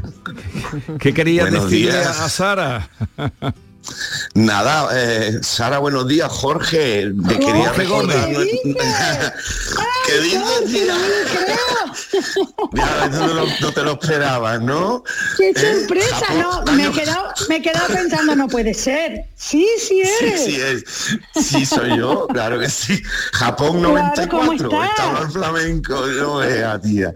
¿Qué querías decirle a Sara? Nada, eh, Sara, buenos días, Jorge. Te quería recordar. ¿Qué dices? no, te lo esperabas, ¿no? ¡Qué ¿Eh? sorpresa! no, me he, quedado, me he quedado pensando, no puede ser. Sí, sí eres. Sí, sí, es. sí soy yo, claro que sí. Japón 94, claro, estaba el flamenco, no vea, tía.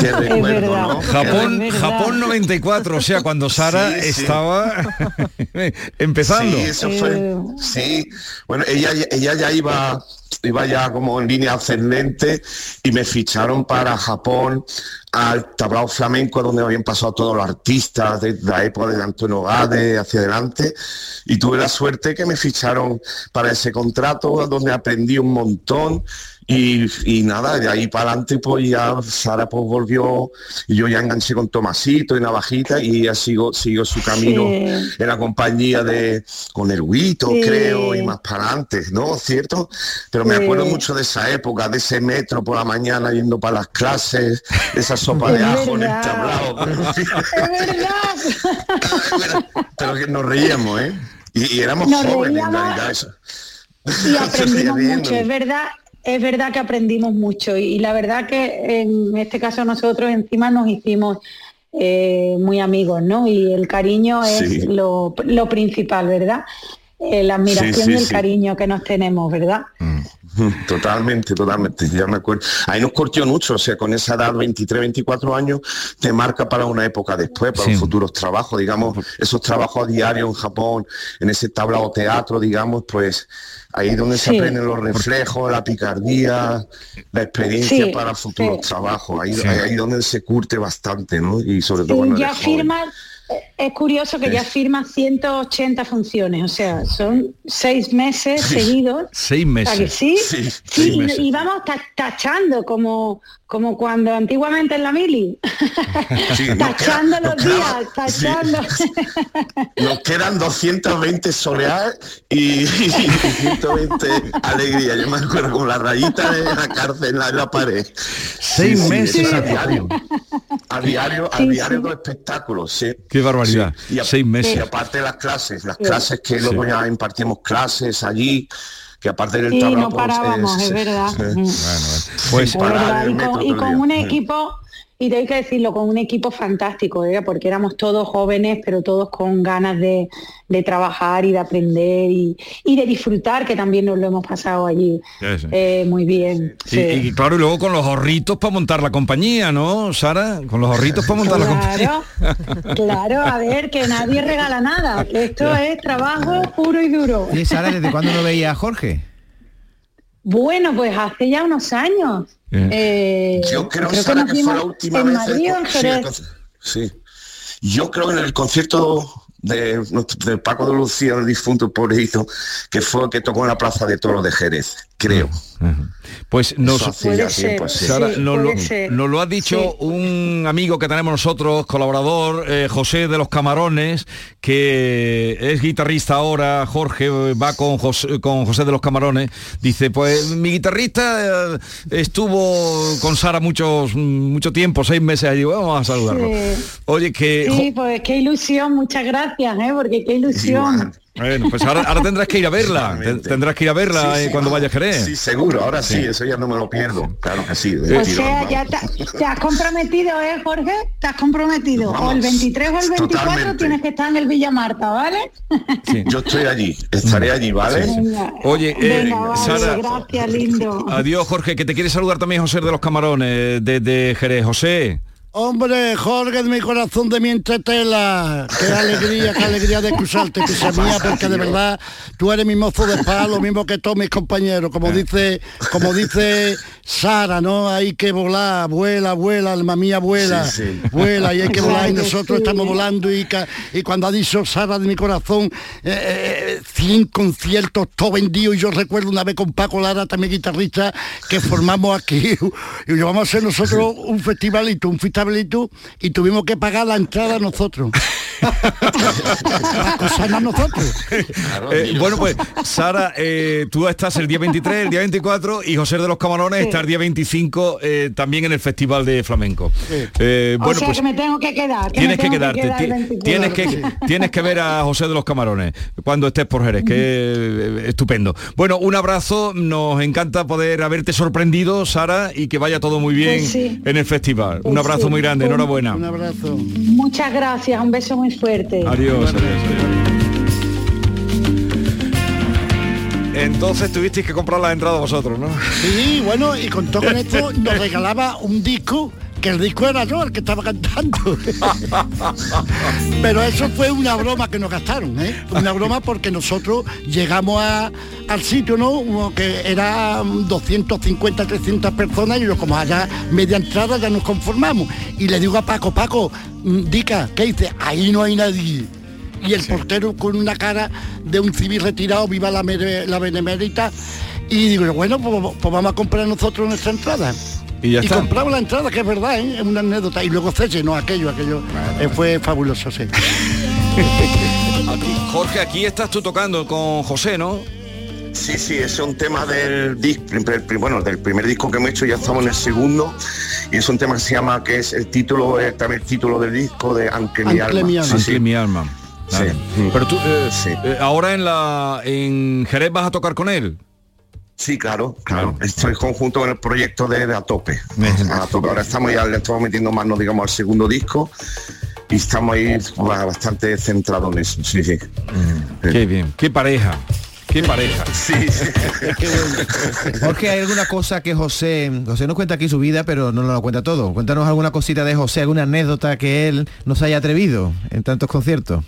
Qué recuerdo, ¿no? Japón, Japón 94, o sea, cuando Sara estaba empezando. Sí, eso fue. Eh, sí, bueno, ella, ella ya iba iba ya como en línea ascendente y me ficharon para Japón al tablao flamenco donde habían pasado todos los artistas de la época de Antonio Gade hacia adelante y tuve la suerte que me ficharon para ese contrato donde aprendí un montón y, nada, de ahí para adelante pues ya Sara pues volvió y yo ya enganché con Tomasito y Navajita y ya sigo, sigo su camino en la compañía de con el Huito, creo, y más para adelante, ¿no? ¿Cierto? Pero me acuerdo mucho de esa época, de ese metro por la mañana yendo para las clases, esa sopa de ajo en el tablao. pero, que nos reíamos, ¿eh? Y, éramos jóvenes en realidad. Eso. Y aprendimos mucho, es verdad, es verdad que aprendimos mucho y, la verdad que en este caso nosotros encima nos hicimos eh, muy amigos, ¿no? Y el cariño es lo, principal, ¿verdad? Eh, la admiración y el cariño que nos tenemos, ¿verdad? Mm. Totalmente, totalmente, ya me acuerdo. Ahí nos cortió mucho, o sea, con esa edad, 23, 24 años, te marca para una época después, para los futuros trabajos, digamos, esos trabajos diarios en Japón, en ese tablao teatro, digamos, pues ahí donde se aprenden los reflejos, la picardía, la experiencia para futuros trabajos, ahí, ahí donde se curte bastante, ¿no? Y sobre todo ya firmas Es curioso que ya firma 180 funciones, o sea, son seis meses seguidos. Seis O meses. sea que sí, Sí, sí, seis y- meses. y vamos ta- tachando como, como cuando antiguamente en la mili. Sí, nos tachando queda- los días, tachando. Nos quedan 220 solear y, y 120 alegría. Yo me acuerdo con la rayita de la cárcel en la, en la pared. Seis meses a diario. A diario, a Sí, diario sí. los espectáculos, sí. Qué barbaridad. Sí. Y a- Seis meses. Y aparte las clases, las Sí. clases que luego Sí. ya impartimos clases allí, que aparte del Sí, tablao, no parábamos, es verdad. Mm. Pues Es verdad, y con, y con un equipo, y hay que decirlo, con un equipo fantástico, ¿eh? porque éramos todos jóvenes, pero todos con ganas de, de trabajar y de aprender y, y de disfrutar, que también nos lo hemos pasado allí Sí, sí. eh, muy bien. Sí. y claro, y luego con los ahorritos para montar la compañía, ¿no, Sara? Con los ahorritos para montar la compañía. Claro, claro, a ver, que nadie regala nada, que esto es trabajo puro y duro. Y Sara, ¿desde cuándo no veía a Jorge? Bueno, pues hace ya unos años. Eh, Yo creo, creo Sara, nos que fue la última en vez. Madrid sí, el conci- sí. Yo creo que en el concierto de, de Paco de Lucía, el difunto pobrecito, que fue que tocó en la Plaza de Toros de Jerez, creo. Pues nos, Puede ser. Sara, sí, nos, puede lo, ser. nos lo ha dicho un amigo que tenemos nosotros, colaborador, eh, José de los Camarones, que es guitarrista ahora, Jorge va con José, con José de los Camarones, dice, pues mi guitarrista eh, estuvo con Sara muchos, mucho tiempo, seis meses allí, vamos a saludarlo. Sí. Oye, que... Sí, pues qué ilusión, muchas gracias, ¿eh? porque qué ilusión. Bueno, pues ahora, ahora tendrás que ir a verla, ten- tendrás que ir a verla Sí, sí, cuando vayas a Jerez. Sí, seguro, ahora sí, eso ya no me lo pierdo. Claro que sí. de O tirón, sea, vamos. ya te, te has comprometido, ¿eh, Jorge? Te has comprometido. o el 23 o el 24 totalmente. tienes que estar en el Villa Marta, ¿vale? Yo estoy allí, estaré allí, ¿vale? Venga. Oye, eh, Venga, vale, Sara, gracias, lindo. Adiós, Jorge, que te quiere saludar también José de los Camarones, desde Jerez. José. Hombre, Jorge de mi corazón, de mi entretela. Qué alegría, qué alegría de escucharte, cosa mía, porque de verdad tú eres mi mozo de paz, lo mismo que todos mis compañeros. Como dice, como dice Sara, ¿no? Hay que volar, vuela, vuela, alma mía, vuela, Sí, sí. vuela, y hay que volar, y nosotros estamos volando, y, y cuando ha dicho Sara de mi corazón, eh, eh, 100 conciertos, todo vendido, y yo recuerdo una vez con Paco Lara, también guitarrista, que formamos aquí, y llevamos a hacer nosotros un festivalito, un y tuvimos que pagar la entrada nosotros. Nosotros. Eh, bueno, pues Sara, eh, tú estás el día 23, el día 24 y José de los Camarones está el día 25 eh, también en el Festival de Flamenco. Eh, o bueno, sea pues que me tengo que quedar. que me tienes que quedarte, quedar ti- el 24. tienes que tienes que ver a José de los Camarones cuando estés por Jerez, que eh, estupendo. Bueno, un abrazo, nos encanta poder haberte sorprendido, Sara, y que vaya todo muy bien Pues sí. en el festival. un Pues abrazo muy grande, Un- enhorabuena. Un abrazo. Muchas gracias, un beso muy fuerte. Adiós, adiós, adiós. Entonces tuvisteis que comprar la entrada vosotros, ¿no? Sí, bueno, y con todo esto nos regalaba un disco, que el disco era yo el que estaba cantando. Pero eso fue una broma que nos gastaron, ¿eh? Una broma porque nosotros llegamos a- al sitio, ¿no? Que era 250, 300 personas y yo como allá media entrada ya nos conformamos. Y le digo a Paco, Paco, mm, Dica, ¿qué dice? Ahí no hay nadie. Y el portero con una cara de un civil retirado, viva la, la benemérita. Y digo, bueno, pues, pues vamos a comprar nosotros nuestra entrada. Y ya está. compramos la entrada, que es verdad, ¿eh? es una anécdota. Y luego se llenó aquello, aquello eh, fue fabuloso, sí. Aquí, Jorge, aquí estás tú tocando con José, ¿no? Sí, sí, ese es un tema del disco, bueno, del primer disco que hemos hecho, ya estamos en el segundo, y es un tema que se llama, que es el título, es también el título del disco de Aunque mi Aunque alma. mi alma. Sí, mi alma. Sí. Pero tú, eh, eh, ahora en la en Jerez vas a tocar con él. Sí, claro, claro. Estoy conjunto con el proyecto de, de A Tope. A Tope. Ahora estamos ya, le estamos metiendo manos, digamos, al segundo disco y estamos ahí ba- bastante centrados en eso. Sí, sí. Qué bien, qué pareja, qué pareja. Sí, Jorge, ¿hay alguna cosa que José, José nos cuenta aquí su vida, pero no nos lo cuenta todo? Cuéntanos alguna cosita de José, alguna anécdota que él no se haya atrevido en tantos conciertos.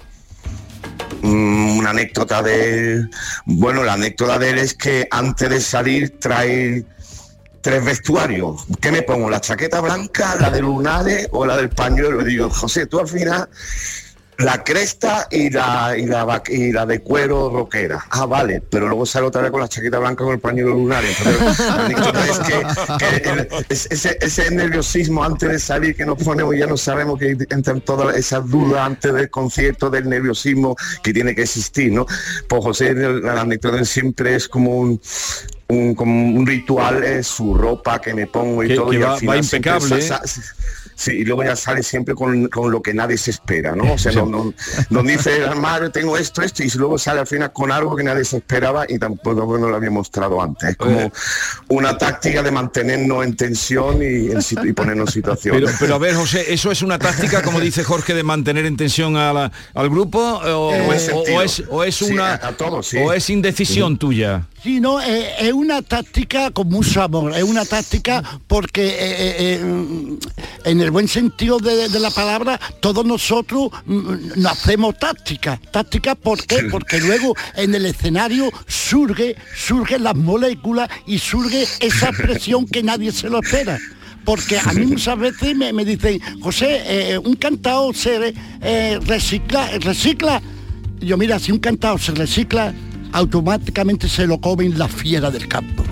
Mm, una anécdota de bueno la anécdota de él es que antes de salir trae tres vestuarios ¿qué me pongo? la chaqueta blanca la de lunares o la del pañuelo digo José tú al final la cresta y la, y la, y la de cuero roquera. Ah, vale, pero luego sale otra vez con la chaqueta blanca con el pañuelo lunar. Entonces, la es que, que el- es- ese, ese nerviosismo antes de salir que nos ponemos, ya no sabemos que entran todas esas dudas antes del concierto, del nerviosismo que tiene que existir, ¿no? Pues José, la anécdota siempre es como un un, como un ritual es su ropa que me pongo y Que- todo que y va- al final va siempre impecable, sa- sa- Sí, y luego ya sale siempre con, con lo que nadie se espera, ¿no? O sea, no, no, no dice, madre, tengo esto, esto, y luego sale al final con algo que nadie se esperaba y tampoco no lo había mostrado antes. Es como una táctica de mantenernos en tensión y, en y ponernos en situación. Pero, pero a ver, José, ¿eso es una táctica, como dice Jorge, de mantener en tensión a la- al grupo? ¿O, Eh, es, o es Sí, una a- a todos, sí. o es indecisión tuya? Sí, no, eh, es una táctica con mucho amor, es una táctica porque eh, eh, en el buen sentido de, de la palabra, todos nosotros mm, no hacemos táctica. Táctica, ¿por qué? Porque luego en el escenario surge, surgen las moléculas y surge esa presión que nadie se lo espera. Porque a mí muchas veces me, me dicen, José, eh, un cantado se eh, recicla, recicla. Y yo, mira, si un cantado se recicla, automáticamente se lo comen la fiera del campo.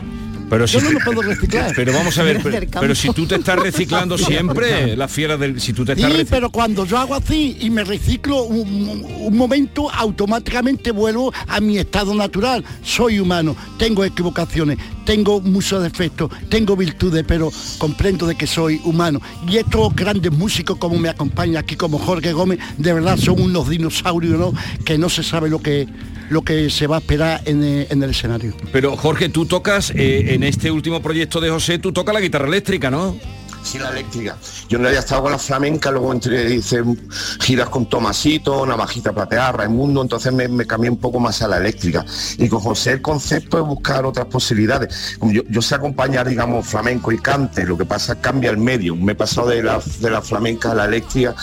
Pero Yo si, no lo puedo reciclar. Pero vamos a ver, pero, si tú te estás reciclando siempre, la fiera del... Si tú te estás Sí, pero cuando yo hago así y me reciclo un, un- momento, automáticamente vuelvo a mi estado natural. Soy humano, tengo equivocaciones, tengo muchos defectos, tengo virtudes, pero comprendo de que soy humano. Y estos grandes músicos como me acompaña aquí, como Jorge Gómez, de verdad son unos dinosaurios, ¿no? Que no se sabe lo que lo que se va a esperar en el, en el escenario. Pero Jorge, tú tocas, eh, en este último proyecto de José, tú tocas la guitarra eléctrica, ¿no? Sí, la eléctrica. Yo no había estado con la flamenca, luego entre, hice giras con Tomasito, Navajita Plateada, Raimundo, entonces me, me cambié un poco más a la eléctrica. Y con José el concepto es buscar otras posibilidades. Como yo, yo sé acompañar, digamos, flamenco y cante, lo que pasa cambia el medio. Me he pasado de la, de la flamenca a la eléctrica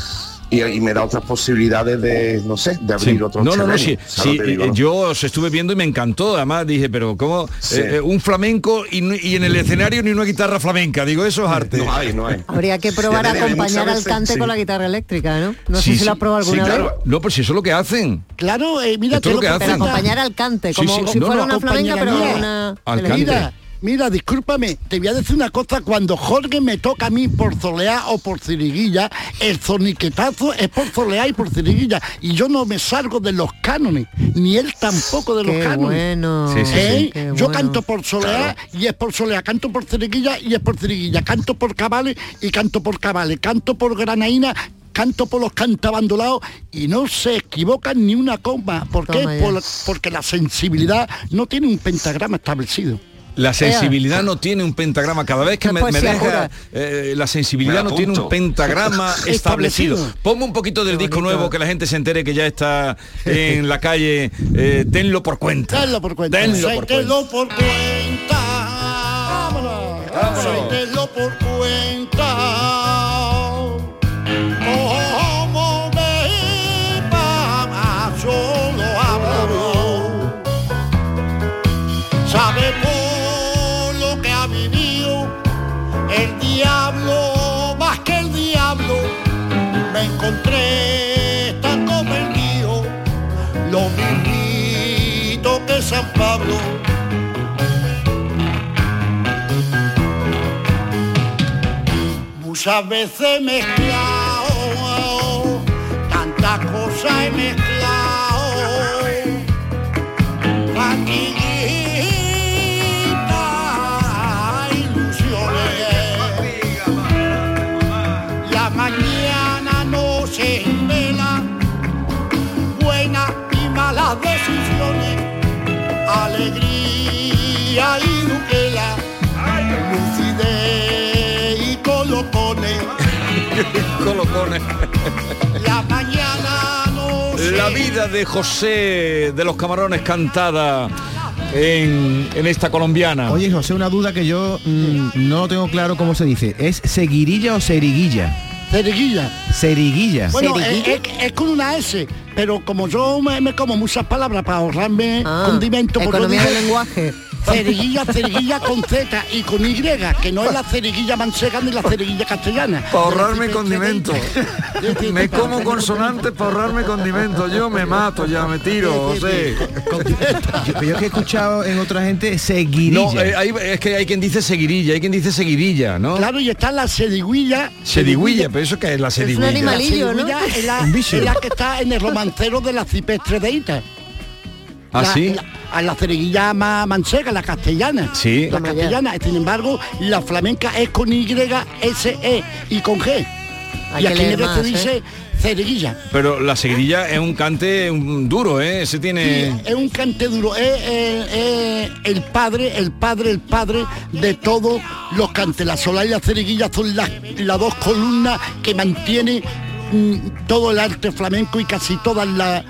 y, y me da otras posibilidades de, no sé, de abrir Sí. otros No, no, no, sí, terrenos. ¿Sabes sí, lo que digo, eh, no? yo os estuve viendo y me encantó, además dije, pero ¿cómo? Sí. Eh, eh, un flamenco y, y en el escenario ni una guitarra flamenca, digo, eso es arte. No hay, no hay. Habría que probar a acompañar al cante sí. con la guitarra eléctrica, ¿no? No Sí, sé si sí, lo has probado sí, alguna claro. vez. No, pues si eso es lo que hacen. Claro, eh, mira, lo que hacen. Pero acompañar al cante, como sí, si no, fuera no, una flamenca, pero una... Al eléctrica. Mira, discúlpame, te voy a decir una cosa, cuando Jorge me toca a mí por zoleá o por ciriguilla, el zoniquetazo es por zoleá y por ciriguilla, y yo no me salgo de los cánones, ni él tampoco de los Qué cánones. bueno. Sí, sí, sí. ¿Eh? Qué Yo bueno. canto por soleá y es por soleá, canto por ciriguilla y es por ciriguilla, canto por cabales y canto por cabales, canto por granaína canto por los cantabandolados y no se equivocan ni una coma. ¿Por qué? Toma ya. Por- porque la sensibilidad no tiene un pentagrama establecido. La sensibilidad no tiene un pentagrama. Cada vez que me, me deja, eh, la sensibilidad Me no tiene un pentagrama establecido. Ponme un poquito del disco nuevo que la gente se entere que ya está en la calle. eh, tenlo por cuenta. Tenlo por cuenta. Tenlo por cuenta. lo por cuenta. Vámonos. Sé que lo por cuenta. Encontré estando perdido lo mismito que San Pablo. Muchas veces he mezclado, tantas cosas he mezclado. Colocones. La mañana no se La vida de José de los Camarones cantada en, en esta colombiana. Oye, José, una duda que yo mm, no tengo claro cómo se dice. ¿Es seguirilla o seriguilla? Ceriguilla. Seriguilla. Bueno, es, es- es con una S, pero como yo me, me como muchas palabras para ahorrarme Ah, condimentos, pues yo economía del lenguaje. Ceriguilla, ceriguilla con Z y con Y, que no es la ceriguilla manchega ni la ceriguilla castellana. Para ahorrarme condimentos. me como consonantes para ahorrarme condimentos. Yo me mato, ya me tiro, José. Yo, yo que he escuchado en otra gente seguirilla. No, eh, hay- es que hay quien dice seguirilla, hay quien dice seguidilla, ¿no? Claro, y está la seriguilla. Seriguilla, pero eso que es la. La seriguilla es la, Un bicho. es la que está en el romancero de la cipestre de Ita. ¿Ah, la, sí? La, a la ceriguilla más manchega, la castellana. Sí. La castellana. Sin embargo, la flamenca es con Y, S, E y con G. Hay y aquí en el más, se dice ¿eh? ceriguilla. Pero la seguidilla es un cante duro, ¿eh? Ese tiene... Sí, es un cante duro, es, es- es el padre, el padre, el padre de todos los cantes. La sola y la ceriguilla son las, las dos columnas que mantienen mm, todo el arte flamenco y casi todas las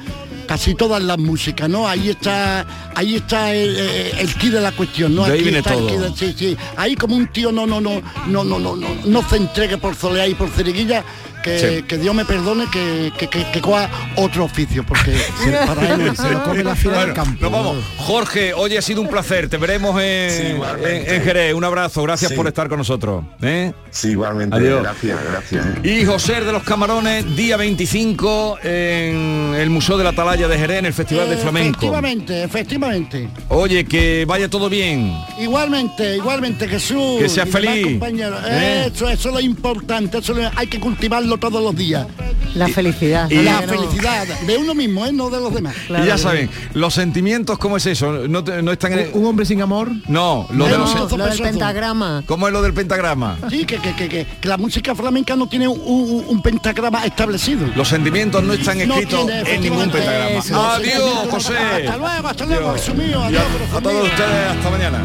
casi todas las músicas, ¿no? Ahí está, ahí está el, el, el quid de la cuestión, ¿no? De ahí Aquí viene está todo. quid de- sí, sí. Ahí como un tío no, no, no, no, no, no, no, no se entregue por soleá y por ceriguilla, que, Sí. que Dios me perdone que, que, que, que coja otro oficio, porque para él Se lo come la fiera del campo. nos vamos. Jorge, hoy ha sido un placer. Te veremos en, en, en Jerez. Un abrazo. Gracias Sí. por estar con nosotros. ¿eh? Sí, igualmente. Adiós. Gracias, gracias. Y José de los Camarones, día 25 en el Museo de la Atalaya de Jerez, en el Festival de Flamenco. Efectivamente, efectivamente. Oye, que vaya todo bien. Igualmente, igualmente Jesús. Que seas demás feliz. ¿Eh? Eso, eso es lo importante, eso lo- hay que cultivarlo todos los días. La felicidad. Y- la no- felicidad de uno mismo, ¿eh? no de los demás. y ya saben, los sentimientos, ¿cómo es eso? No, te- no están en el- Un hombre sin amor. No, lo de los Lo del pentagrama. ¿Cómo es lo del pentagrama? Sí, que, que, que, que- que la música flamenca no tiene un, un- un pentagrama establecido. Los sentimientos no están No escritos tiene, en ningún pentagrama. eso. Adiós, José. Hasta luego, hasta luego, Jesús mío. Y Adiós, a, todos ustedes, hasta mañana.